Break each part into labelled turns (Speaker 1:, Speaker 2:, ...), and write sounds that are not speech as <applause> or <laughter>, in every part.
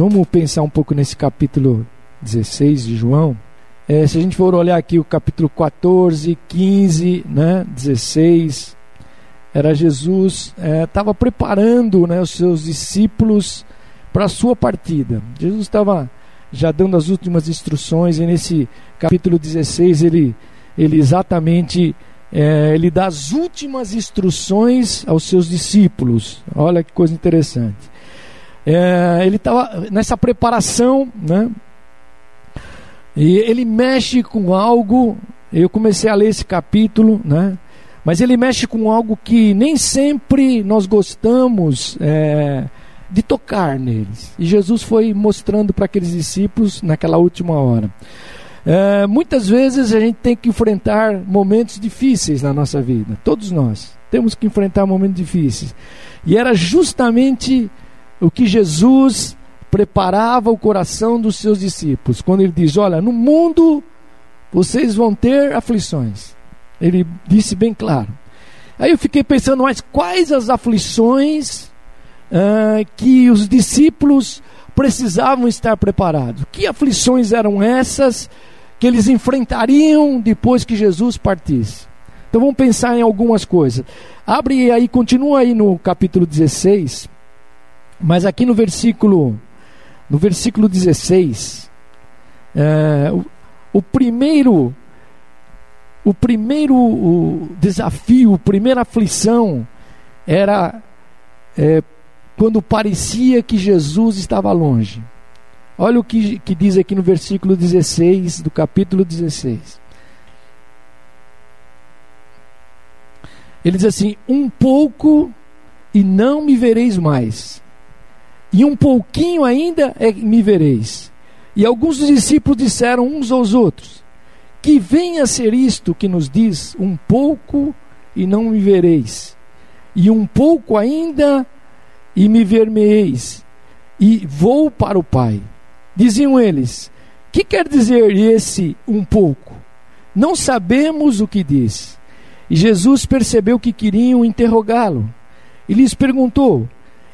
Speaker 1: Vamos pensar um pouco nesse capítulo 16 de João. É, se a gente for olhar aqui o capítulo 14, 15, né, 16, era Jesus estava é, preparando né, os seus discípulos para a sua partida. Jesus estava já dando as últimas instruções e nesse capítulo 16 ele, ele exatamente é, ele dá as últimas instruções aos seus discípulos. Olha que coisa interessante. É, ele estava nessa preparação, né? E ele mexe com algo. Eu comecei a ler esse capítulo, né? Mas ele mexe com algo que nem sempre nós gostamos é, de tocar neles. E Jesus foi mostrando para aqueles discípulos naquela última hora. É, muitas vezes a gente tem que enfrentar momentos difíceis na nossa vida. Todos nós temos que enfrentar momentos difíceis. E era justamente o que Jesus preparava o coração dos seus discípulos. Quando ele diz: Olha, no mundo vocês vão ter aflições. Ele disse bem claro. Aí eu fiquei pensando, mas quais as aflições que os discípulos precisavam estar preparados? Que aflições eram essas que eles enfrentariam depois que Jesus partisse? Então vamos pensar em algumas coisas. Abre aí, continua aí no capítulo 16, mas aqui no versículo, no versículo 16, é, o, o primeiro o primeiro o desafio, a primeira aflição era é, quando parecia que Jesus estava longe. Olha o que, que diz aqui no versículo 16 do capítulo 16. Ele diz assim: Um pouco e não me vereis mais, e um pouquinho ainda é, me vereis. E alguns dos discípulos disseram uns aos outros: que venha a ser isto que nos diz: um pouco e não me vereis, e um pouco ainda e me vermeis, e vou para o Pai. Diziam eles: Que quer dizer esse um pouco? Não sabemos o que diz. E Jesus percebeu que queriam interrogá-lo, e lhes perguntou: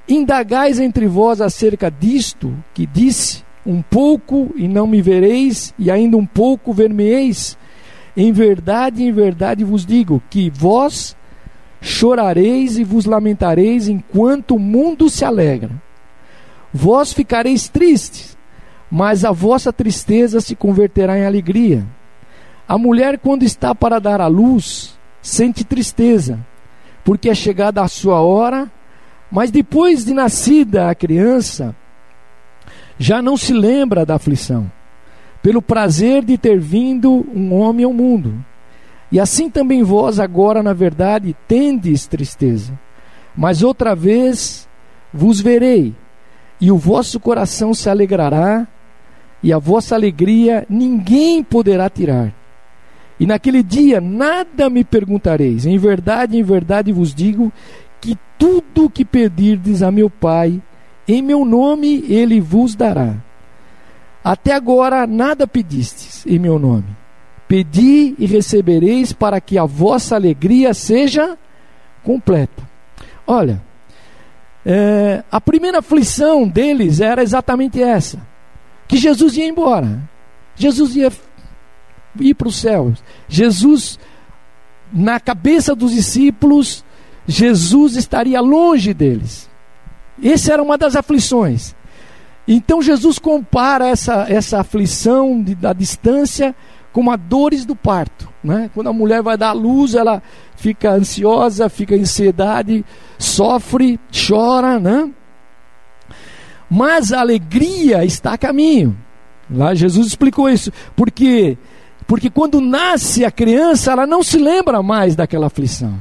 Speaker 1: Indagais entre vós acerca disto que disse? um pouco e não me vereis, e ainda um pouco ver-me-eis. Em verdade, em verdade vos digo que vós chorareis e vos lamentareis enquanto o mundo se alegra. Vós ficareis tristes, mas a vossa tristeza se converterá em alegria. A mulher, quando está para dar à luz, sente tristeza, porque é chegada a sua hora, mas depois de nascida a criança, já não se lembra da aflição, pelo prazer de ter vindo um homem ao mundo. E assim também vós agora, na verdade, tendes tristeza. Mas outra vez vos verei, e o vosso coração se alegrará, e a vossa alegria ninguém poderá tirar. E naquele dia nada me perguntareis. Em verdade, em verdade vos digo que tudo o que pedirdes a meu Pai em meu nome ele vos dará. Até agora nada pedistes em meu nome. Pedi e recebereis para que a vossa alegria seja completa. Olha, é, a primeira aflição deles era exatamente essa: que Jesus ia embora, Jesus ia ir para os céus. Jesus, na cabeça dos discípulos, Jesus estaria longe deles. Essa era uma das aflições. Então Jesus compara essa, essa aflição de, da distância com as dores do parto. Né? Quando a mulher vai dar à luz, ela fica ansiosa, fica em ansiedade, sofre, chora, né? Mas a alegria está a caminho. Lá Jesus explicou isso. Porque, porque quando nasce a criança, ela não se lembra mais daquela aflição.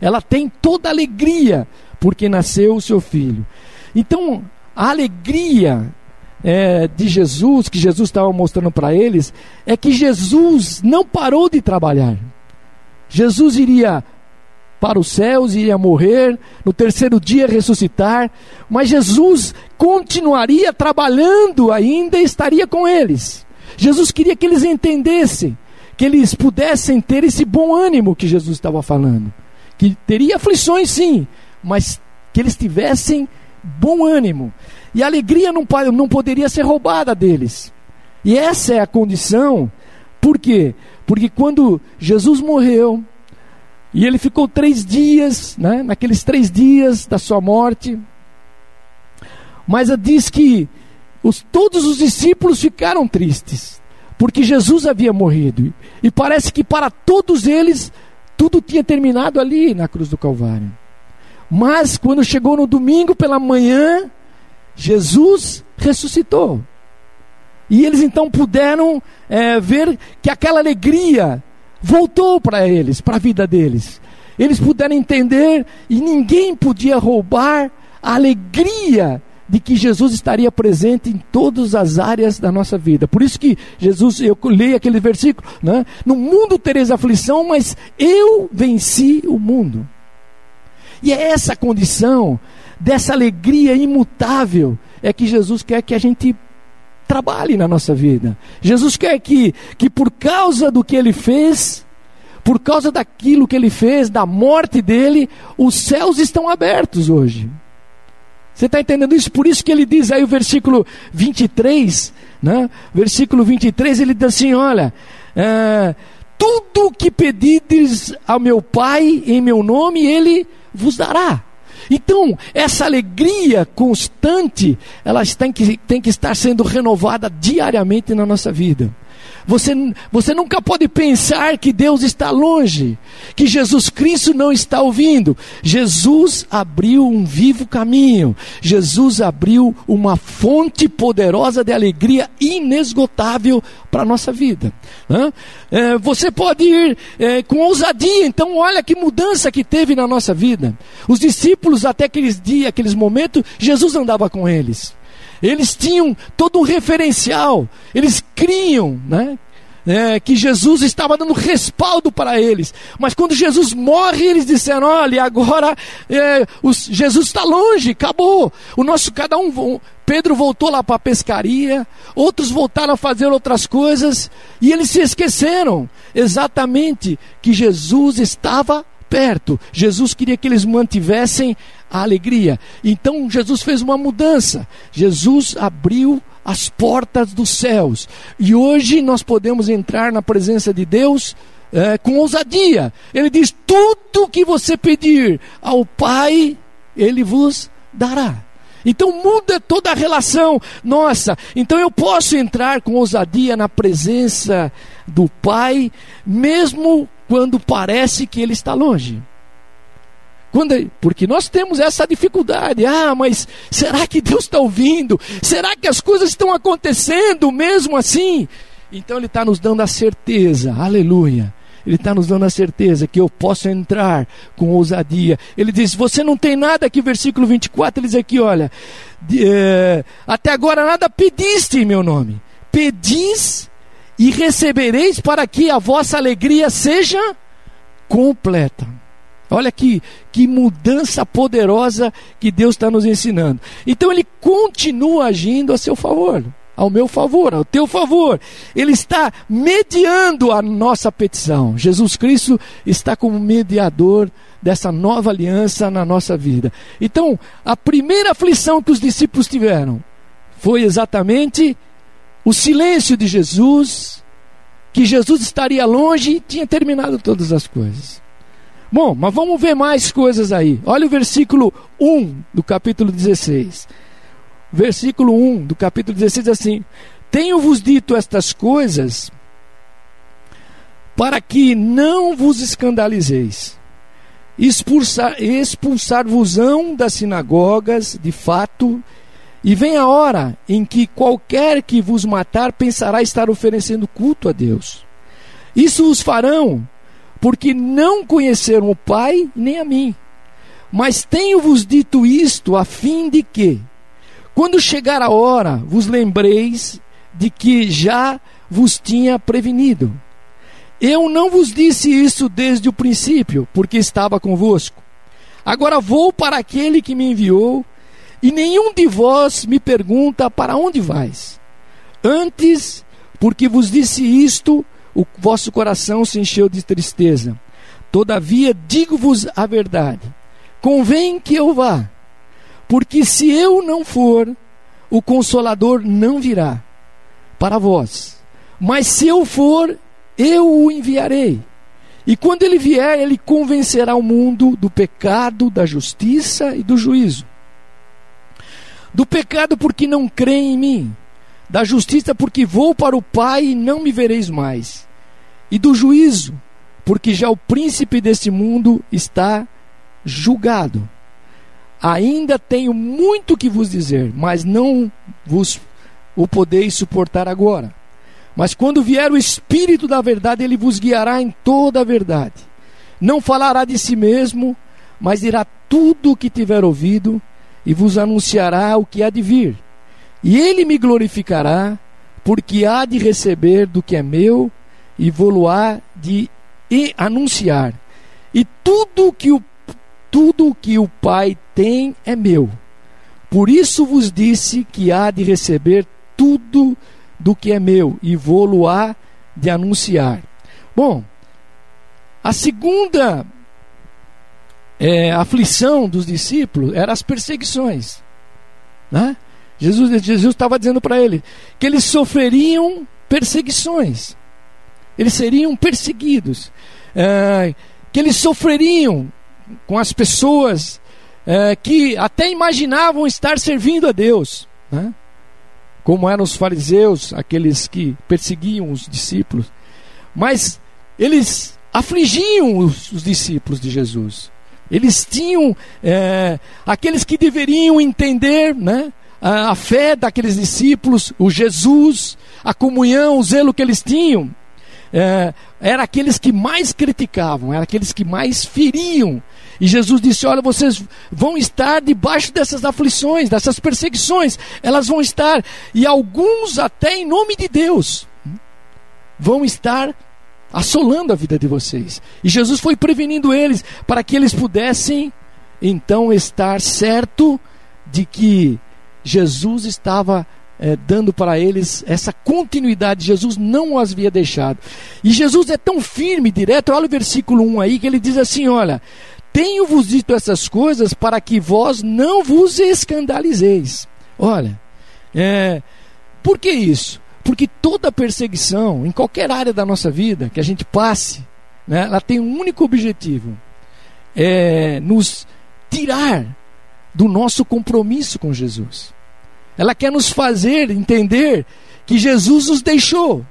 Speaker 1: Ela tem toda alegria porque nasceu o seu filho. Então, a alegria é, de Jesus, que Jesus estava mostrando para eles, é que Jesus não parou de trabalhar. Jesus iria para os céus, iria morrer, no terceiro dia ressuscitar, mas Jesus continuaria trabalhando ainda e estaria com eles. Jesus queria que eles entendessem, que eles pudessem ter esse bom ânimo que Jesus estava falando. Que teria aflições sim, mas que eles tivessem bom ânimo. E a alegria não, não poderia ser roubada deles. E essa é a condição. Por quê? Porque quando Jesus morreu, e ele ficou três dias, né, naqueles três dias da sua morte, mas diz que os, todos os discípulos ficaram tristes, porque Jesus havia morrido. E parece que para todos eles, tudo tinha terminado ali na cruz do Calvário. Mas quando chegou no domingo pela manhã, Jesus ressuscitou. E eles então puderam é, ver que aquela alegria voltou para eles, para a vida deles. Eles puderam entender e ninguém podia roubar a alegria de que Jesus estaria presente em todas as áreas da nossa vida. Por isso que Jesus, eu leio aquele versículo, né? no mundo tereis aflição, mas eu venci o mundo. E é essa condição, dessa alegria imutável, é que Jesus quer que a gente trabalhe na nossa vida. Jesus quer que, que por causa do que ele fez, por causa daquilo que ele fez, da morte dele, os céus estão abertos hoje. Você está entendendo isso? Por isso que ele diz aí o versículo 23, né? versículo 23, ele diz assim: Olha, é, tudo que pedides ao meu Pai em meu nome, ele vos dará. Então, essa alegria constante, ela tem que, tem que estar sendo renovada diariamente na nossa vida. Você, você nunca pode pensar que Deus está longe, que Jesus Cristo não está ouvindo. Jesus abriu um vivo caminho, Jesus abriu uma fonte poderosa de alegria inesgotável para a nossa vida. É, você pode ir é, com ousadia, então olha que mudança que teve na nossa vida. Os discípulos, até aqueles dias, aqueles momentos, Jesus andava com eles. Eles tinham todo um referencial, eles criam, né? É, que Jesus estava dando respaldo para eles. Mas quando Jesus morre, eles disseram: olha, agora é, os, Jesus está longe, acabou. O nosso cada um, Pedro voltou lá para a pescaria, outros voltaram a fazer outras coisas e eles se esqueceram exatamente que Jesus estava perto. Jesus queria que eles mantivessem a alegria. Então Jesus fez uma mudança. Jesus abriu as portas dos céus. E hoje nós podemos entrar na presença de Deus é, com ousadia. Ele diz: tudo que você pedir ao Pai, Ele vos dará. Então muda toda a relação nossa. Então eu posso entrar com ousadia na presença do Pai, mesmo quando parece que Ele está longe. Quando, porque nós temos essa dificuldade. Ah, mas será que Deus está ouvindo? Será que as coisas estão acontecendo mesmo assim? Então Ele está nos dando a certeza, aleluia. Ele está nos dando a certeza que eu posso entrar com ousadia. Ele diz: Você não tem nada aqui, versículo 24, ele diz aqui: Olha, é, até agora nada pediste em meu nome. Pedis e recebereis para que a vossa alegria seja completa. Olha que, que mudança poderosa que Deus está nos ensinando. Então ele continua agindo a seu favor, ao meu favor, ao teu favor. Ele está mediando a nossa petição. Jesus Cristo está como mediador dessa nova aliança na nossa vida. Então, a primeira aflição que os discípulos tiveram foi exatamente o silêncio de Jesus, que Jesus estaria longe tinha terminado todas as coisas. Bom, mas vamos ver mais coisas aí. Olha o versículo 1 do capítulo 16. Versículo 1 do capítulo 16 assim: Tenho-vos dito estas coisas para que não vos escandalizeis. Expulsar, expulsar-vos-ão das sinagogas, de fato, e vem a hora em que qualquer que vos matar pensará estar oferecendo culto a Deus. Isso os farão porque não conheceram o Pai nem a mim. Mas tenho-vos dito isto a fim de que, quando chegar a hora, vos lembreis de que já vos tinha prevenido. Eu não vos disse isso desde o princípio, porque estava convosco. Agora vou para aquele que me enviou, e nenhum de vós me pergunta para onde vais. Antes, porque vos disse isto, o vosso coração se encheu de tristeza. Todavia, digo-vos a verdade: convém que eu vá, Porque se eu não for, o consolador não virá para vós. Mas se eu for, eu o enviarei. E quando ele vier, ele convencerá o mundo do pecado, da justiça e do juízo. Do pecado, porque não creem em mim. Da justiça, porque vou para o Pai e não me vereis mais. E do juízo, porque já o príncipe deste mundo está julgado. Ainda tenho muito que vos dizer, mas não vos o podeis suportar agora. Mas quando vier o Espírito da verdade, ele vos guiará em toda a verdade. Não falará de si mesmo, mas dirá tudo o que tiver ouvido e vos anunciará o que há de vir. E ele me glorificará, porque há de receber do que é meu e vou-lo-á de anunciar. E tudo que o tudo que o Pai tem é meu. Por isso vos disse que há de receber tudo do que é meu e vou-lo-á de anunciar. Bom, a segunda é, aflição dos discípulos era as perseguições. Né? Jesus estava dizendo para ele que eles sofreriam perseguições, eles seriam perseguidos, é, que eles sofreriam com as pessoas é, que até imaginavam estar servindo a Deus. Né? como eram os fariseus, aqueles que perseguiam os discípulos, mas eles afligiam os, os discípulos de Jesus. Eles tinham é, aqueles que deveriam entender né, a, a fé daqueles discípulos, o Jesus, a comunhão, o zelo que eles tinham. É, era aqueles que mais criticavam, era aqueles que mais feriam e Jesus disse: Olha, vocês vão estar debaixo dessas aflições, dessas perseguições, elas vão estar, e alguns, até em nome de Deus, vão estar assolando a vida de vocês. E Jesus foi prevenindo eles para que eles pudessem então estar certo de que Jesus estava é, dando para eles essa continuidade. Jesus não os havia deixado. E Jesus é tão firme, direto. Olha o versículo 1 aí, que ele diz assim: Olha, tenho-vos dito essas coisas para que vós não vos escandalizeis. Olha, é, por que isso? Porque toda perseguição, em qualquer área da nossa vida que a gente passe, né, ela tem um único objetivo: é nos tirar do nosso compromisso com Jesus. Ela quer nos fazer entender que Jesus nos deixou,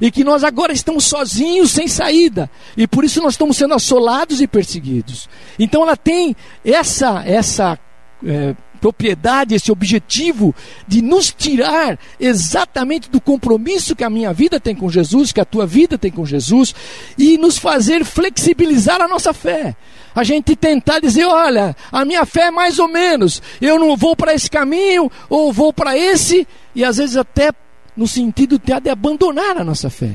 Speaker 1: e que nós agora estamos sozinhos, sem saída, e por isso nós estamos sendo assolados e perseguidos. Então ela tem essa essa é, propriedade, esse objetivo de nos tirar exatamente do compromisso que a minha vida tem com Jesus, que a tua vida tem com Jesus, e nos fazer flexibilizar a nossa fé. A gente tentar dizer, olha, a minha fé é mais ou menos, eu não vou para esse caminho, ou vou para esse, e às vezes até no sentido de, abandonar a nossa fé.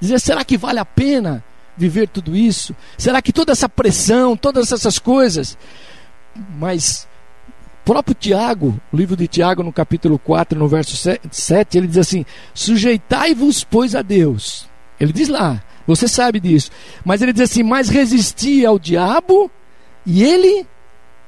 Speaker 1: Dizer, será que vale a pena viver tudo isso? Será que toda essa pressão, todas essas coisas? Mas próprio Tiago, livro de Tiago, no capítulo 4, no verso 7, ele diz assim: Sujeitai-vos, pois, a Deus. Ele diz lá, você sabe disso. Mas ele diz assim: Mas resisti ao diabo e ele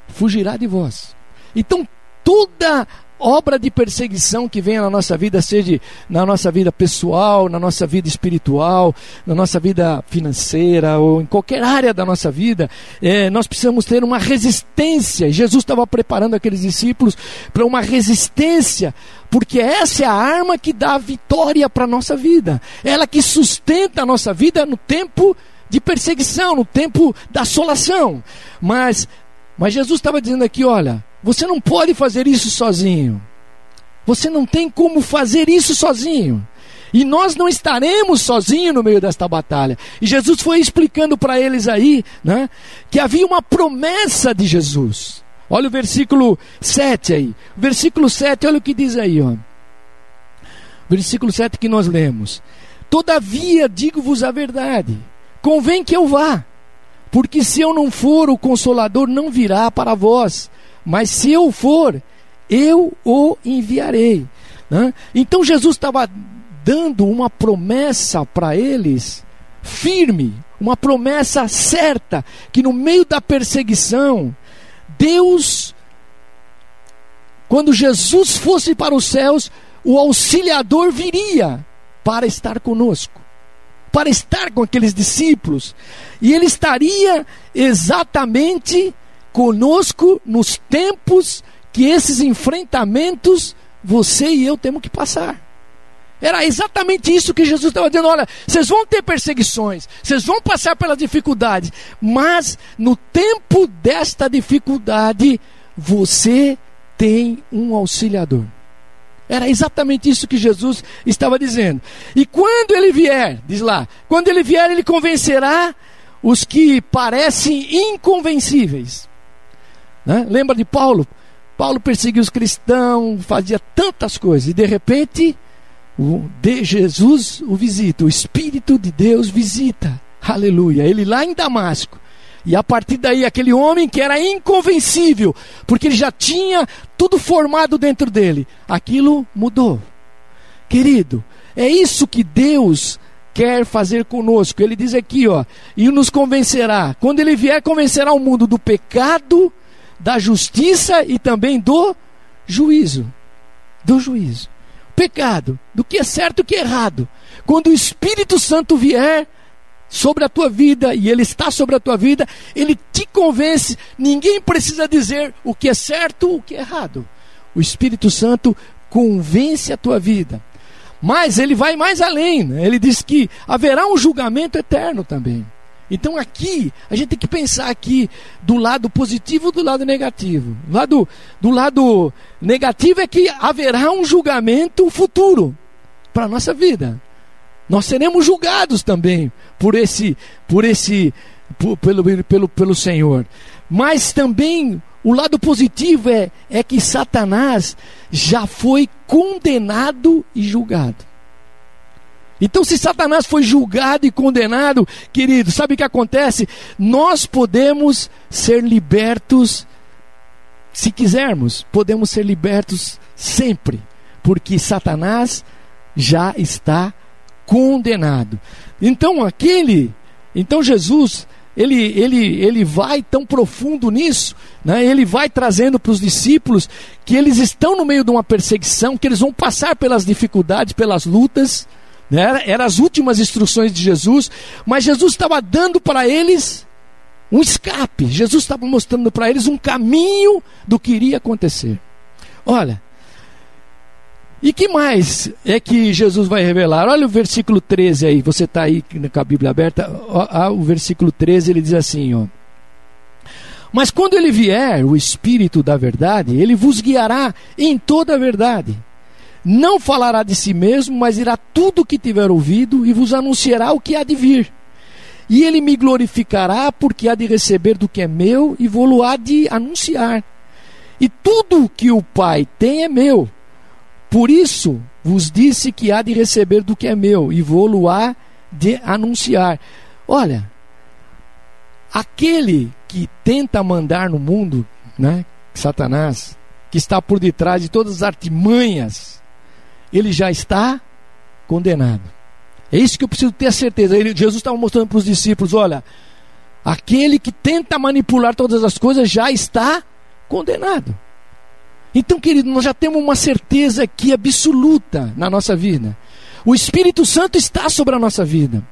Speaker 1: fugirá de vós. Então, toda obra de perseguição que venha na nossa vida, seja na nossa vida pessoal, na nossa vida espiritual, na nossa vida financeira ou em qualquer área da nossa vida, é, nós precisamos ter uma resistência. Jesus estava preparando aqueles discípulos para uma resistência, porque essa é a arma que dá vitória para a nossa vida, ela que sustenta a nossa vida no tempo de perseguição, no tempo da assolação. Mas, mas Jesus estava dizendo aqui: olha você não pode fazer isso sozinho. Você não tem como fazer isso sozinho. E nós não estaremos sozinhos no meio desta batalha. E Jesus foi explicando para eles aí, né, que havia uma promessa de Jesus. Olha o versículo 7 aí. Versículo 7, olha o que diz aí, ó. Versículo 7 que nós lemos. Todavia digo-vos a verdade, convém que eu vá, porque se eu não for, o consolador não virá para vós. Mas se eu for, eu o enviarei. Né? Então Jesus estava dando uma promessa para eles firme, uma promessa certa, que no meio da perseguição, Deus quando Jesus fosse para os céus, o auxiliador viria para estar conosco, para estar com aqueles discípulos, e ele estaria exatamente conosco nos tempos que esses enfrentamentos você e eu temos que passar. Era exatamente isso que Jesus estava dizendo: olha, vocês vão ter perseguições, vocês vão passar pelas dificuldades, mas no tempo desta dificuldade, você tem um auxiliador. Era exatamente isso que Jesus estava dizendo. E quando ele vier, diz lá, quando ele vier, ele convencerá os que parecem inconvencíveis. Né? Lembra de Paulo? Paulo perseguia os cristãos, fazia tantas coisas, e de repente, o de Jesus o visita, o Espírito de Deus visita. Aleluia. Ele lá em Damasco. E a partir daí, aquele homem que era inconvencível, porque ele já tinha tudo formado dentro dele, aquilo mudou. Querido, é isso que Deus quer fazer conosco. Ele diz aqui, ó, e nos convencerá. Quando ele vier, convencerá o mundo do pecado, da justiça e também do juízo. Do juízo. Pecado, do que é certo e o que é errado. Quando o Espírito Santo vier, sobre a tua vida e ele está sobre a tua vida, ele te convence. Ninguém precisa dizer o que é certo, o que é errado. O Espírito Santo convence a tua vida. Mas ele vai mais além, né? ele diz que haverá um julgamento eterno também. Então aqui, a gente tem que pensar aqui do lado positivo do lado negativo. Do lado, do lado negativo é que haverá um julgamento futuro para a nossa vida. Nós seremos julgados também por esse, por esse, por, pelo, pelo, pelo Senhor. Mas também o lado positivo é, é que Satanás já foi condenado e julgado. Então, se Satanás foi julgado e condenado, querido, sabe o que acontece? Nós podemos ser libertos, se quisermos, podemos ser libertos sempre, porque Satanás já está condenado. Então aquele, então Jesus, ele, ele, ele vai tão profundo nisso, né? ele vai trazendo para os discípulos que eles estão no meio de uma perseguição, que eles vão passar pelas dificuldades, pelas lutas, né? eram era as últimas instruções de Jesus, mas Jesus estava dando para eles um escape, Jesus estava mostrando para eles um caminho do que iria acontecer. Olha, e que mais é que Jesus vai revelar? Olha o versículo 13 aí, você está aí com a Bíblia aberta. O versículo 13 ele diz assim: ó. Mas quando ele vier, o Espírito da Verdade, ele vos guiará em toda a verdade. Não falará de si mesmo, mas irá tudo o que tiver ouvido e vos anunciará o que há de vir. E ele me glorificará, porque há de receber do que é meu e vou-lo há de anunciar. E tudo que o Pai tem é meu. Por isso vos disse que há de receber do que é meu, e vou-lo há de anunciar. Olha, aquele que tenta mandar no mundo, né, Satanás, que está por detrás de todas as artimanhas, ele já está condenado. É isso que eu preciso ter a certeza. Ele, Jesus estava mostrando para os discípulos: olha, aquele que tenta manipular todas as coisas já está condenado. Então, querido, nós já temos uma certeza aqui absoluta na nossa vida. O Espírito Santo está sobre a nossa vida.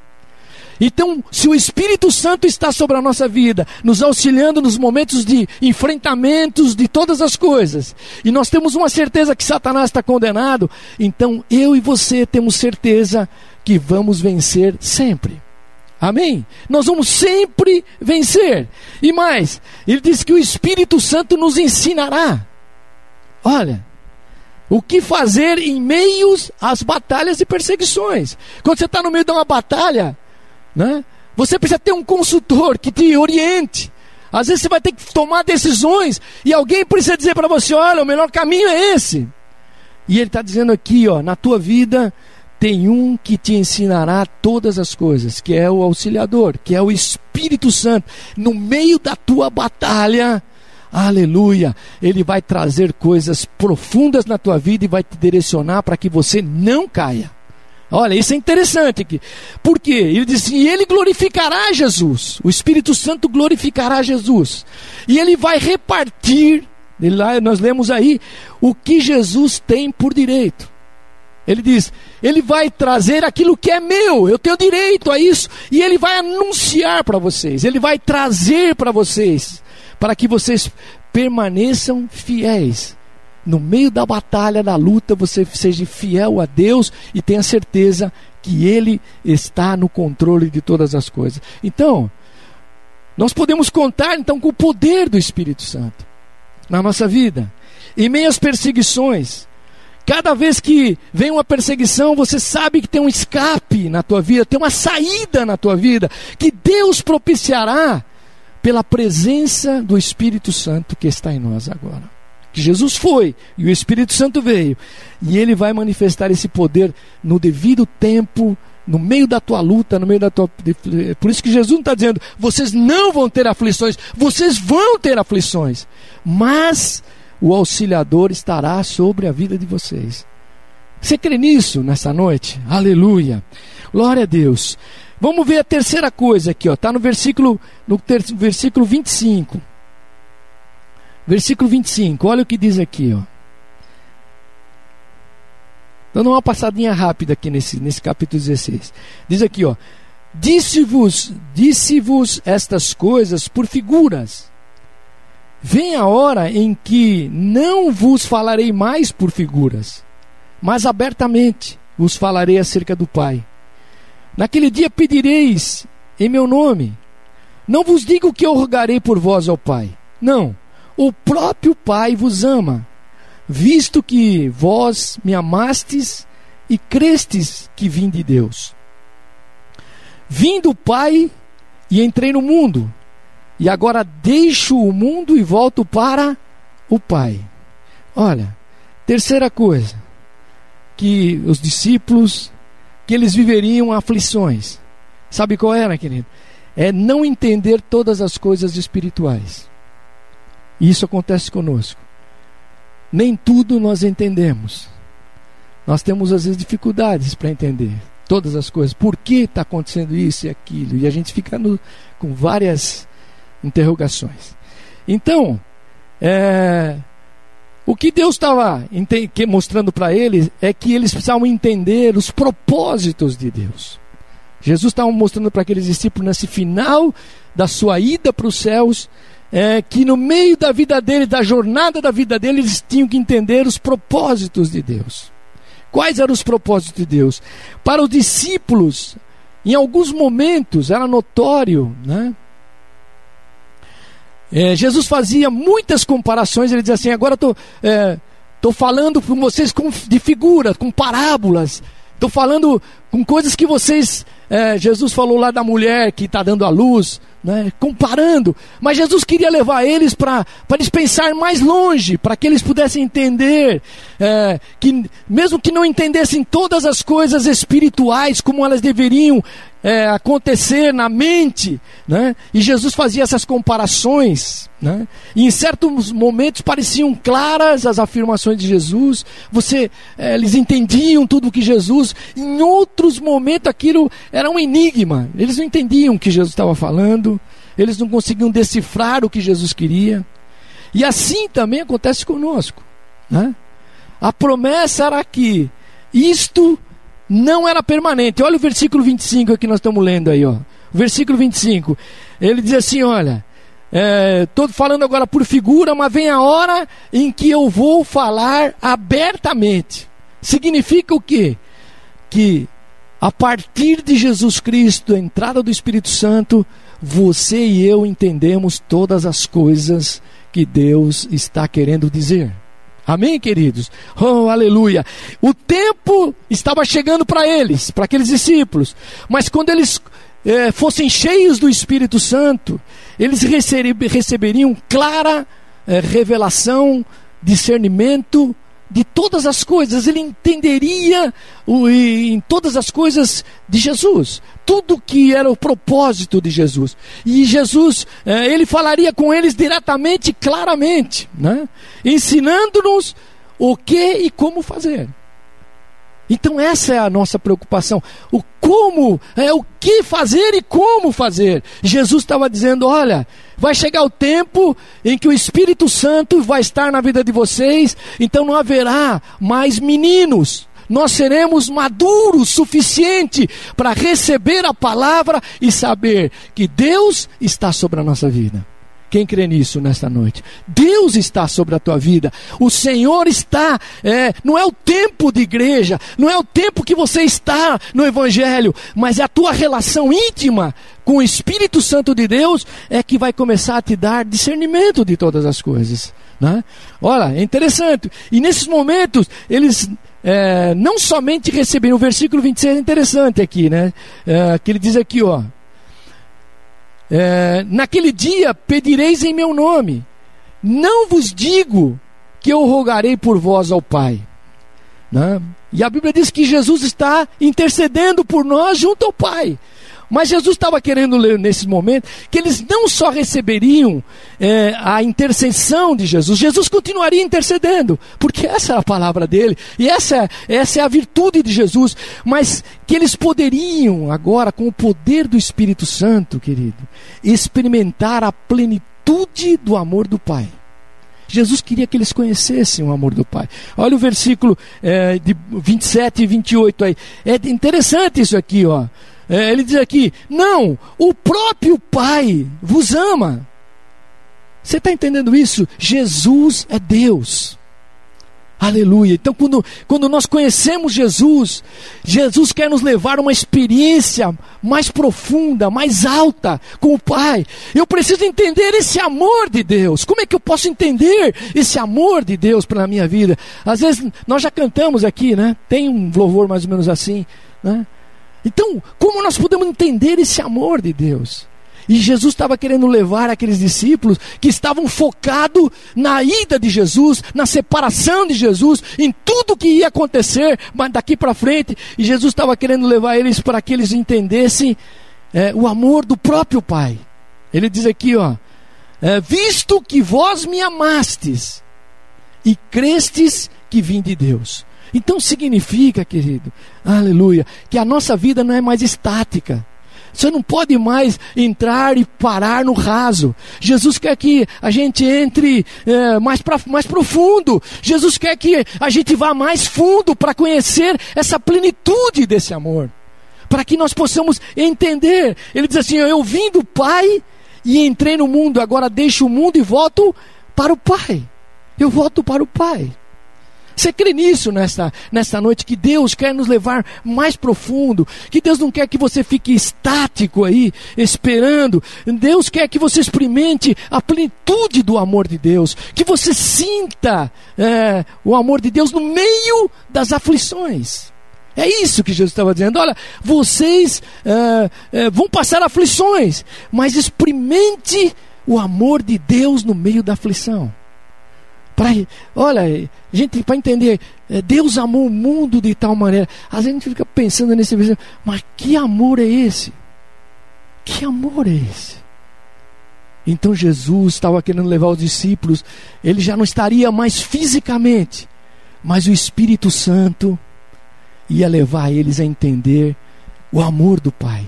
Speaker 1: Então, se o Espírito Santo está sobre a nossa vida, nos auxiliando nos momentos de enfrentamentos de todas as coisas, e nós temos uma certeza que Satanás está condenado, então eu e você temos certeza que vamos vencer sempre. Amém? Nós vamos sempre vencer. E mais, ele diz que o Espírito Santo nos ensinará. Olha, o que fazer em meios às batalhas e perseguições. Quando você está no meio de uma batalha, né, você precisa ter um consultor que te oriente. Às vezes você vai ter que tomar decisões e alguém precisa dizer para você: olha, o melhor caminho é esse. E ele está dizendo aqui, ó, na tua vida tem um que te ensinará todas as coisas, que é o auxiliador, que é o Espírito Santo. No meio da tua batalha, Aleluia! Ele vai trazer coisas profundas na tua vida e vai te direcionar para que você não caia. Olha, isso é interessante aqui. Por quê? Ele diz e ele glorificará Jesus. O Espírito Santo glorificará Jesus. E ele vai repartir Lá nós lemos aí o que Jesus tem por direito. Ele diz: Ele vai trazer aquilo que é meu, eu tenho direito a isso, e Ele vai anunciar para vocês, Ele vai trazer para vocês, para que vocês permaneçam fiéis. No meio da batalha, da luta, você seja fiel a Deus e tenha certeza que Ele está no controle de todas as coisas. Então, nós podemos contar então com o poder do Espírito Santo na nossa vida. Em meio às perseguições, cada vez que vem uma perseguição, você sabe que tem um escape na tua vida, tem uma saída na tua vida, que Deus propiciará pela presença do Espírito Santo que está em nós agora. Que Jesus foi e o Espírito Santo veio, e ele vai manifestar esse poder no devido tempo no meio da tua luta, no meio da tua. Por isso que Jesus não está dizendo, vocês não vão ter aflições, vocês vão ter aflições, mas o auxiliador estará sobre a vida de vocês. Você crê nisso nessa noite? Aleluia. Glória a Deus. Vamos ver a terceira coisa aqui, ó. Está no versículo, no ter, versículo 25. Versículo 25, olha o que diz aqui, ó. Dando uma passadinha rápida aqui nesse, nesse capítulo 16. Diz aqui, ó. Disse-vos, disse-vos estas coisas por figuras. Vem a hora em que não vos falarei mais por figuras, mas abertamente vos falarei acerca do Pai. Naquele dia pedireis em meu nome. Não vos digo que eu rogarei por vós ao Pai. Não, o próprio Pai vos ama visto que vós me amastes e crestes que vim de Deus. Vim do Pai e entrei no mundo, e agora deixo o mundo e volto para o Pai. Olha, terceira coisa, que os discípulos, que eles viveriam aflições. Sabe qual era, querido? É não entender todas as coisas espirituais. E isso acontece conosco nem tudo nós entendemos. Nós temos às vezes dificuldades para entender todas as coisas. Por que está acontecendo isso e aquilo? E a gente fica no, com várias interrogações. Então, é, o que Deus estava mostrando para eles é que eles precisavam entender os propósitos de Deus. Jesus estava mostrando para aqueles discípulos nesse final da sua ida para os céus é, que no meio da vida dele, da jornada da vida dele, eles tinham que entender os propósitos de Deus. Quais eram os propósitos de Deus? Para os discípulos, em alguns momentos era notório, né? É, Jesus fazia muitas comparações, ele dizia assim: agora estou é, tô falando com vocês com, de figuras, com parábolas, estou falando com coisas que vocês. É, Jesus falou lá da mulher que está dando a luz, né, comparando, mas Jesus queria levar eles para eles pensar mais longe, para que eles pudessem entender, é, que mesmo que não entendessem todas as coisas espirituais como elas deveriam é, acontecer na mente, né, e Jesus fazia essas comparações, né, e em certos momentos pareciam claras as afirmações de Jesus, você, é, eles entendiam tudo o que Jesus, em outros momentos aquilo era um enigma, eles não entendiam o que Jesus estava falando, eles não conseguiam decifrar o que Jesus queria. E assim também acontece conosco. Né? A promessa era que isto não era permanente. Olha o versículo 25 que nós estamos lendo aí. Ó. Versículo 25. Ele diz assim: Olha, estou é, falando agora por figura, mas vem a hora em que eu vou falar abertamente. Significa o quê? Que a partir de Jesus Cristo, a entrada do Espírito Santo, você e eu entendemos todas as coisas que Deus está querendo dizer. Amém, queridos? Oh, aleluia. O tempo estava chegando para eles, para aqueles discípulos, mas quando eles eh, fossem cheios do Espírito Santo, eles receberiam clara eh, revelação, discernimento de todas as coisas, ele entenderia o, em todas as coisas de Jesus, tudo que era o propósito de Jesus. E Jesus, eh, ele falaria com eles diretamente, claramente, né? ensinando-nos o que e como fazer. Então essa é a nossa preocupação. O como, é o que fazer e como fazer. Jesus estava dizendo: olha, Vai chegar o tempo em que o Espírito Santo vai estar na vida de vocês, então não haverá mais meninos. Nós seremos maduros suficiente para receber a palavra e saber que Deus está sobre a nossa vida. Quem crê nisso nesta noite? Deus está sobre a tua vida. O Senhor está. É, não é o tempo de igreja, não é o tempo que você está no Evangelho, mas é a tua relação íntima com o Espírito Santo de Deus é que vai começar a te dar discernimento de todas as coisas. Né? Olha, é interessante. E nesses momentos, eles é, não somente receberam, o versículo 26 é interessante aqui, né? É, que ele diz aqui, ó. É, naquele dia pedireis em meu nome, não vos digo que eu rogarei por vós ao Pai. Né? E a Bíblia diz que Jesus está intercedendo por nós junto ao Pai. Mas Jesus estava querendo ler nesse momento que eles não só receberiam é, a intercessão de Jesus, Jesus continuaria intercedendo, porque essa é a palavra dele, e essa, essa é a virtude de Jesus, mas que eles poderiam agora, com o poder do Espírito Santo, querido, experimentar a plenitude do amor do Pai. Jesus queria que eles conhecessem o amor do Pai. Olha o versículo é, de 27 e 28 aí. É interessante isso aqui, ó. É, ele diz aqui: não, o próprio Pai vos ama. Você está entendendo isso? Jesus é Deus. Aleluia. Então, quando, quando nós conhecemos Jesus, Jesus quer nos levar a uma experiência mais profunda, mais alta com o Pai. Eu preciso entender esse amor de Deus. Como é que eu posso entender esse amor de Deus para a minha vida? Às vezes, nós já cantamos aqui, né? Tem um louvor mais ou menos assim, né? Então, como nós podemos entender esse amor de Deus? E Jesus estava querendo levar aqueles discípulos que estavam focados na ida de Jesus, na separação de Jesus, em tudo que ia acontecer mas daqui para frente. E Jesus estava querendo levar eles para que eles entendessem é, o amor do próprio Pai. Ele diz aqui, ó, é, visto que vós me amastes e crestes que vim de Deus. Então significa, querido, aleluia, que a nossa vida não é mais estática. Você não pode mais entrar e parar no raso. Jesus quer que a gente entre é, mais, pra, mais profundo. Jesus quer que a gente vá mais fundo para conhecer essa plenitude desse amor. Para que nós possamos entender. Ele diz assim: Eu vim do Pai e entrei no mundo, agora deixo o mundo e volto para o Pai. Eu volto para o Pai. Você crê nisso nesta, nesta noite? Que Deus quer nos levar mais profundo, que Deus não quer que você fique estático aí, esperando. Deus quer que você experimente a plenitude do amor de Deus, que você sinta é, o amor de Deus no meio das aflições. É isso que Jesus estava dizendo. Olha, vocês é, é, vão passar aflições, mas experimente o amor de Deus no meio da aflição. Pra, olha, gente, para entender, é, Deus amou o mundo de tal maneira. Às vezes a gente fica pensando nesse versículo, mas que amor é esse? Que amor é esse? Então Jesus estava querendo levar os discípulos, ele já não estaria mais fisicamente, mas o Espírito Santo ia levar eles a entender o amor do Pai.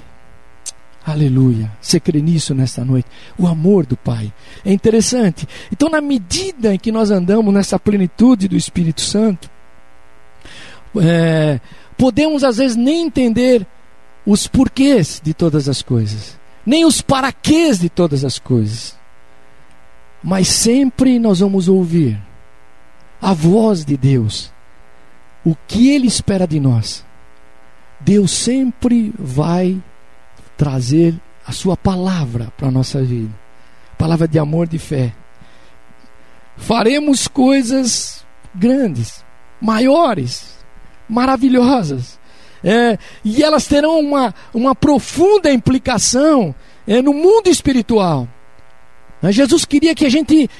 Speaker 1: Aleluia. Você crê nisso nesta noite? O amor do Pai. É interessante. Então, na medida em que nós andamos nessa plenitude do Espírito Santo, é, podemos às vezes nem entender os porquês de todas as coisas, nem os paraquês de todas as coisas. Mas sempre nós vamos ouvir a voz de Deus, o que Ele espera de nós. Deus sempre vai trazer a sua palavra para a nossa vida. Palavra de amor, de fé. Faremos coisas grandes, maiores, maravilhosas. É, e elas terão uma, uma profunda implicação é, no mundo espiritual. Jesus queria que a gente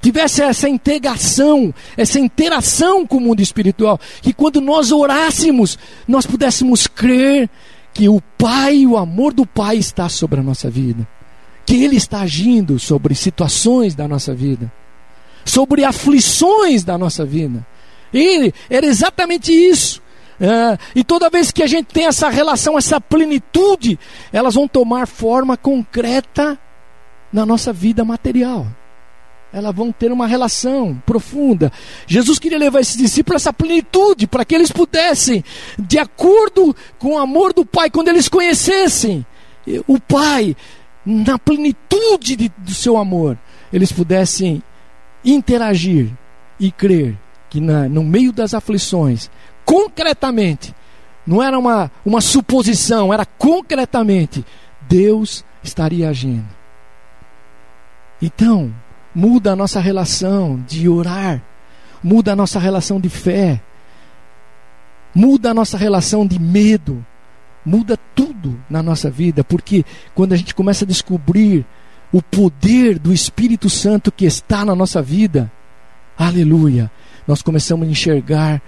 Speaker 1: tivesse essa integração, essa interação com o mundo espiritual, que quando nós orássemos, nós pudéssemos crer que o Pai, o amor do Pai está sobre a nossa vida, que Ele está agindo sobre situações da nossa vida, sobre aflições da nossa vida. Ele era exatamente isso. É, e toda vez que a gente tem essa relação, essa plenitude, elas vão tomar forma concreta na nossa vida material. Elas vão ter uma relação profunda. Jesus queria levar esses discípulos a essa plenitude, para que eles pudessem, de acordo com o amor do Pai, quando eles conhecessem o Pai, na plenitude de, do seu amor, eles pudessem interagir e crer que na, no meio das aflições, concretamente, não era uma, uma suposição, era concretamente, Deus estaria agindo. Então, muda a nossa relação de orar, muda a nossa relação de fé, muda a nossa relação de medo, muda tudo na nossa vida, porque quando a gente começa a descobrir o poder do Espírito Santo que está na nossa vida, aleluia, nós começamos a enxergar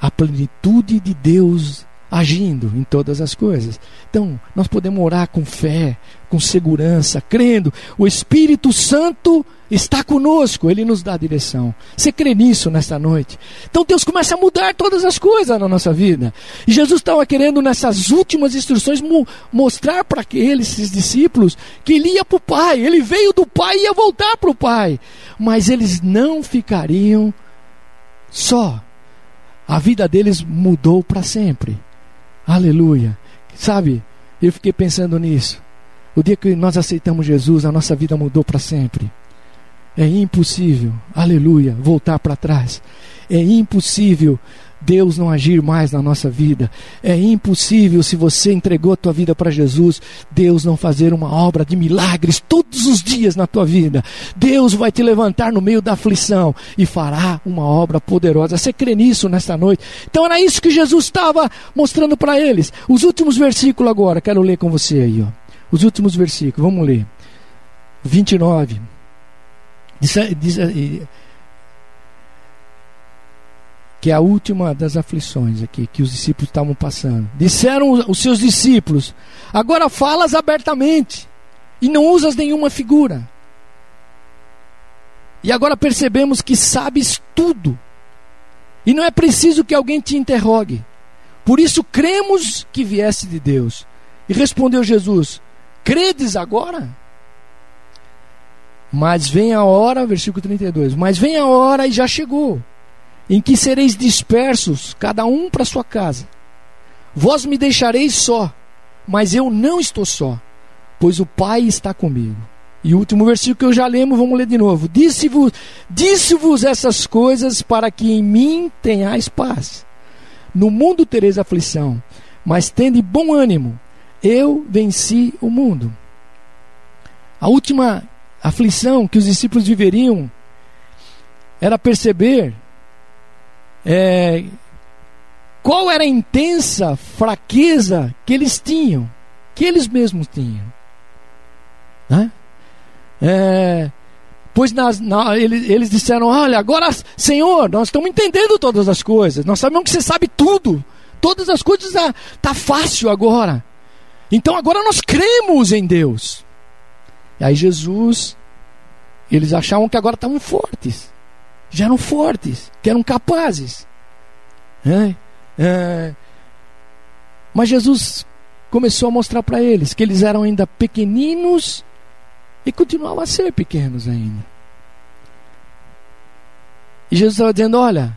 Speaker 1: a plenitude de Deus agindo em todas as coisas. Então, nós podemos orar com fé, com segurança, crendo. O Espírito Santo está conosco, ele nos dá direção. Você crê nisso nesta noite? Então, Deus começa a mudar todas as coisas na nossa vida. E Jesus estava querendo, nessas últimas instruções, mo mostrar para aqueles discípulos que ele ia para o Pai. Ele veio do Pai e ia voltar para o Pai. Mas eles não ficariam só. A vida deles mudou para sempre. Aleluia. Sabe, eu fiquei pensando nisso. O dia que nós aceitamos Jesus, a nossa vida mudou para sempre. É impossível, aleluia, voltar para trás. É impossível Deus não agir mais na nossa vida. É impossível, se você entregou a tua vida para Jesus, Deus não fazer uma obra de milagres todos os dias na tua vida. Deus vai te levantar no meio da aflição e fará uma obra poderosa. Você crê nisso nesta noite? Então era isso que Jesus estava mostrando para eles. Os últimos versículos agora, quero ler com você aí, ó. Os últimos versículos, vamos ler. 29. Diz, diz, que é a última das aflições aqui que os discípulos estavam passando. Disseram os seus discípulos: Agora falas abertamente e não usas nenhuma figura. E agora percebemos que sabes tudo. E não é preciso que alguém te interrogue. Por isso cremos que viesse de Deus. E respondeu Jesus: Credes agora? Mas vem a hora, versículo 32. Mas vem a hora e já chegou em que sereis dispersos, cada um para sua casa. Vós me deixareis só, mas eu não estou só, pois o Pai está comigo. E o último versículo que eu já lemos, vamos ler de novo. Disse-vos disse essas coisas para que em mim tenhais paz. No mundo tereis aflição, mas tende bom ânimo. Eu venci o mundo. A última aflição que os discípulos viveriam era perceber é, qual era a intensa fraqueza que eles tinham, que eles mesmos tinham. Né? É, pois nas, na, eles, eles disseram: Olha, agora, Senhor, nós estamos entendendo todas as coisas, nós sabemos que você sabe tudo, todas as coisas está tá fácil agora. Então agora nós cremos em Deus. E aí Jesus, eles achavam que agora estavam fortes já eram fortes, que eram capazes. É, é, mas Jesus começou a mostrar para eles que eles eram ainda pequeninos e continuavam a ser pequenos ainda. E Jesus estava dizendo: Olha,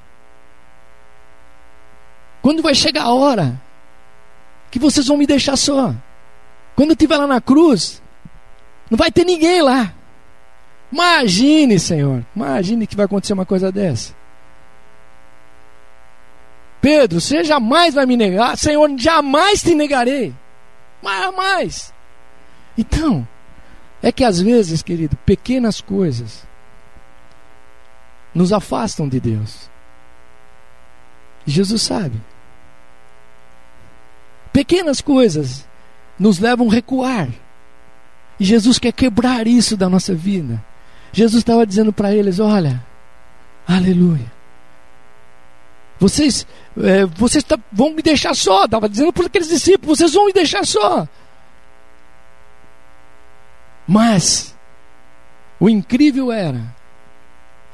Speaker 1: quando vai chegar a hora que vocês vão me deixar só, quando eu estiver lá na cruz, não vai ter ninguém lá. Imagine, Senhor, imagine que vai acontecer uma coisa dessa. Pedro, você jamais vai me negar, Senhor, jamais te negarei. Jamais. Então, é que às vezes, querido, pequenas coisas nos afastam de Deus. Jesus sabe. Pequenas coisas nos levam a recuar. E Jesus quer quebrar isso da nossa vida. Jesus estava dizendo para eles: Olha, aleluia. Vocês, é, vocês tá, vão me deixar só. Estava dizendo para aqueles discípulos: Vocês vão me deixar só. Mas, o incrível era,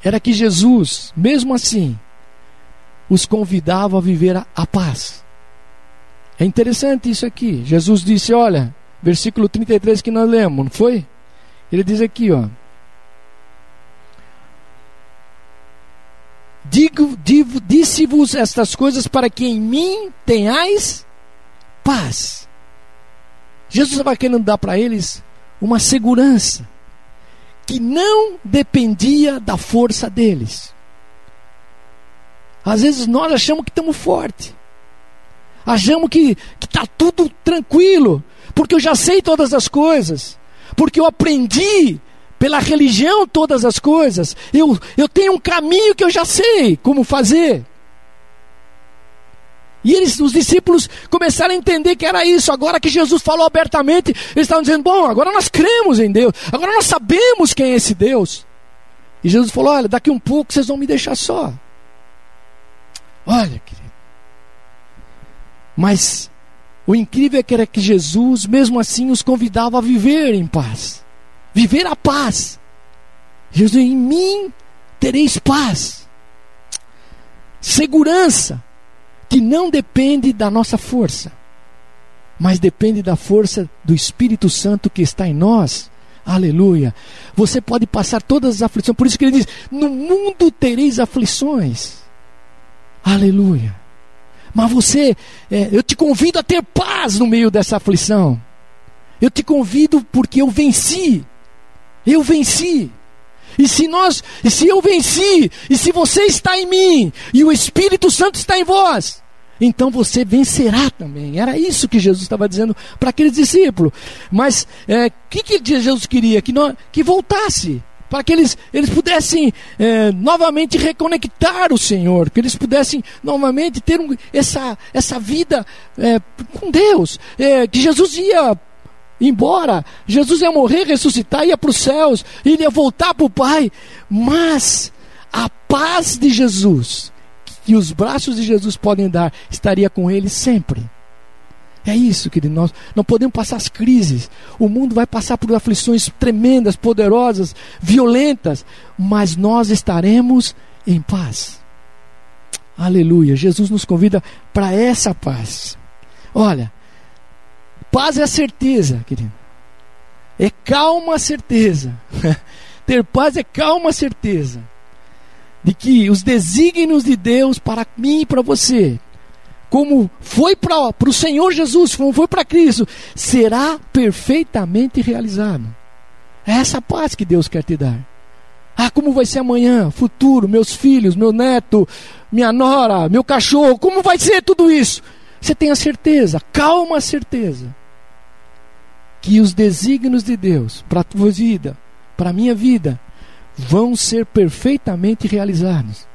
Speaker 1: era que Jesus, mesmo assim, os convidava a viver a, a paz. É interessante isso aqui. Jesus disse: Olha, versículo 33 que nós lemos, não foi? Ele diz aqui, ó. Disse-vos estas coisas para que em mim tenhais paz. Jesus estava querendo dar para eles uma segurança que não dependia da força deles. Às vezes nós achamos que estamos fortes, achamos que está tudo tranquilo, porque eu já sei todas as coisas, porque eu aprendi pela religião todas as coisas, eu, eu tenho um caminho que eu já sei como fazer. E eles, os discípulos começaram a entender que era isso. Agora que Jesus falou abertamente, eles estavam dizendo: Bom, agora nós cremos em Deus, agora nós sabemos quem é esse Deus. E Jesus falou: Olha, daqui um pouco vocês vão me deixar só. Olha, querido. Mas o incrível é que era que Jesus, mesmo assim, os convidava a viver em paz, viver a paz. Jesus, em mim tereis paz, segurança que não depende da nossa força, mas depende da força do Espírito Santo que está em nós. Aleluia. Você pode passar todas as aflições, por isso que ele diz: No mundo tereis aflições. Aleluia. Mas você, é, eu te convido a ter paz no meio dessa aflição. Eu te convido porque eu venci. Eu venci. E se nós, e se eu venci, e se você está em mim, e o Espírito Santo está em vós, então você vencerá também. Era isso que Jesus estava dizendo para aqueles discípulos. Mas o é, que, que Jesus queria? Que, nós, que voltasse. Para que eles, eles pudessem é, novamente reconectar o Senhor, que eles pudessem novamente ter um, essa, essa vida é, com Deus. É, que Jesus ia embora. Jesus ia morrer, ressuscitar, ia para os céus, ia voltar para o Pai. Mas a paz de Jesus, que os braços de Jesus podem dar, estaria com ele sempre. É isso, querido. Nós não podemos passar as crises. O mundo vai passar por aflições tremendas, poderosas, violentas, mas nós estaremos em paz. Aleluia. Jesus nos convida para essa paz. Olha, Paz é a certeza, querido. É calma certeza. <laughs> Ter paz é calma certeza de que os desígnios de Deus para mim e para você, como foi para o Senhor Jesus, como foi para Cristo, será perfeitamente realizado. É essa paz que Deus quer te dar. Ah, como vai ser amanhã, futuro, meus filhos, meu neto, minha nora, meu cachorro, como vai ser tudo isso? Você tem a certeza, calma certeza, que os desígnios de Deus para a tua vida, para a minha vida, vão ser perfeitamente realizados.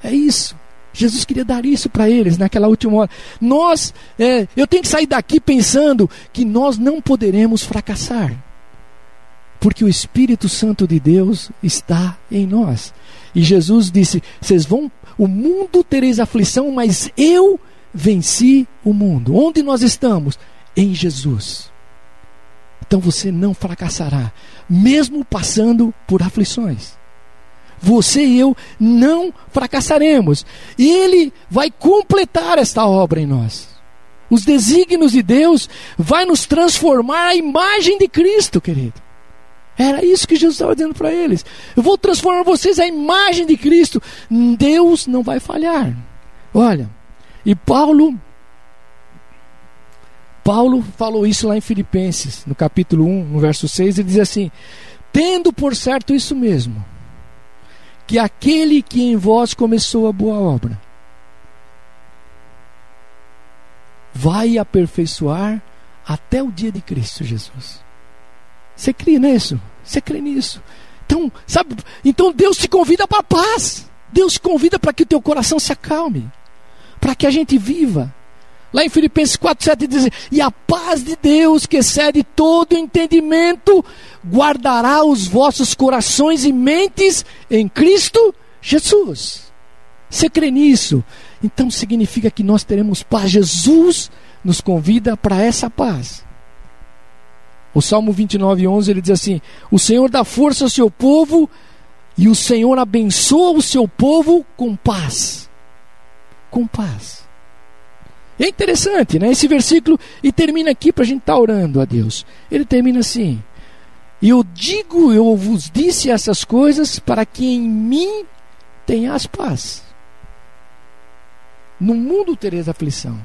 Speaker 1: É isso. Jesus queria dar isso para eles naquela última hora. Nós, é, eu tenho que sair daqui pensando que nós não poderemos fracassar, porque o Espírito Santo de Deus está em nós. E Jesus disse: Vocês vão, o mundo tereis aflição, mas eu venci o mundo. Onde nós estamos? Em Jesus. Então você não fracassará, mesmo passando por aflições. Você e eu não fracassaremos. Ele vai completar esta obra em nós. Os desígnios de Deus vai nos transformar a imagem de Cristo, querido. Era isso que Jesus estava dizendo para eles. Eu vou transformar vocês a imagem de Cristo. Deus não vai falhar. Olha, e Paulo Paulo falou isso lá em Filipenses, no capítulo 1, no verso 6, ele diz assim: Tendo por certo isso mesmo, que aquele que em vós começou a boa obra, vai aperfeiçoar até o dia de Cristo Jesus. Você crê nisso? Você crê nisso? Então, sabe? Então Deus te convida para a paz. Deus te convida para que o teu coração se acalme para que a gente viva. Lá em Filipenses 4,7 diz: E a paz de Deus, que excede todo entendimento, guardará os vossos corações e mentes em Cristo Jesus. Você crê nisso? Então significa que nós teremos paz. Jesus nos convida para essa paz. O Salmo 29, 11 ele diz assim: O Senhor dá força ao seu povo e o Senhor abençoa o seu povo com paz com paz. É interessante, né? Esse versículo, e termina aqui para a gente estar tá orando a Deus. Ele termina assim: eu digo, eu vos disse essas coisas para que em mim tenhas paz. No mundo tereis aflição,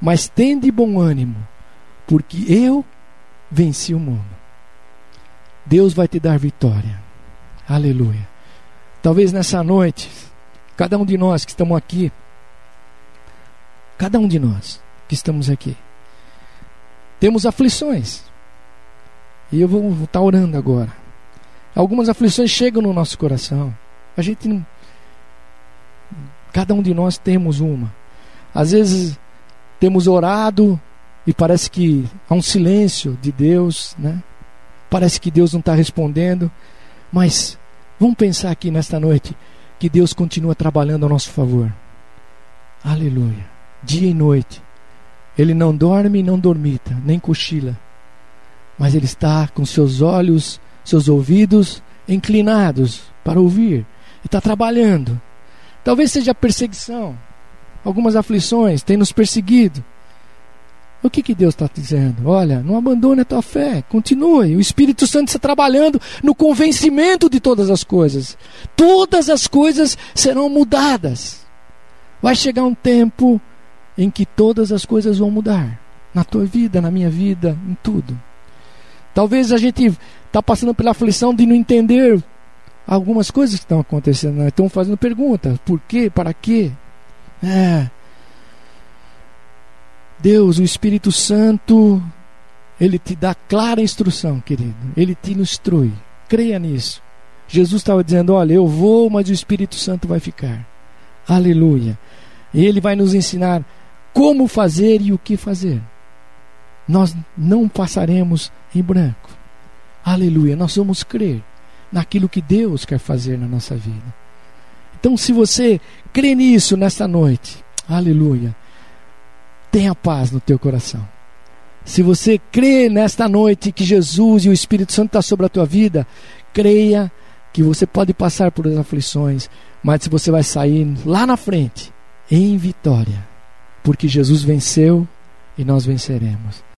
Speaker 1: mas tende bom ânimo, porque eu venci o mundo. Deus vai te dar vitória. Aleluia. Talvez nessa noite, cada um de nós que estamos aqui, cada um de nós que estamos aqui, temos aflições. E eu vou estar orando agora. Algumas aflições chegam no nosso coração. A gente não. Cada um de nós temos uma. Às vezes temos orado e parece que há um silêncio de Deus, né? Parece que Deus não está respondendo. Mas vamos pensar aqui nesta noite que Deus continua trabalhando a nosso favor. Aleluia. Dia e noite. Ele não dorme e não dormita, nem cochila mas ele está com seus olhos, seus ouvidos inclinados para ouvir. Ele está trabalhando. Talvez seja perseguição, algumas aflições têm nos perseguido. O que, que Deus está dizendo? Olha, não abandone a tua fé, continue. O Espírito Santo está trabalhando no convencimento de todas as coisas. Todas as coisas serão mudadas. Vai chegar um tempo em que todas as coisas vão mudar. Na tua vida, na minha vida, em tudo. Talvez a gente está passando pela aflição de não entender algumas coisas que estão acontecendo. Né? Estão fazendo perguntas: por quê? Para quê? É. Deus, o Espírito Santo, ele te dá clara instrução, querido. Ele te instrui. Creia nisso. Jesus estava dizendo: Olha, eu vou, mas o Espírito Santo vai ficar. Aleluia. Ele vai nos ensinar como fazer e o que fazer nós não passaremos em branco. Aleluia, nós vamos crer naquilo que Deus quer fazer na nossa vida. Então, se você crê nisso nesta noite, aleluia, tenha paz no teu coração. Se você crê nesta noite que Jesus e o Espírito Santo estão sobre a tua vida, creia que você pode passar por as aflições, mas você vai sair lá na frente em vitória, porque Jesus venceu e nós venceremos.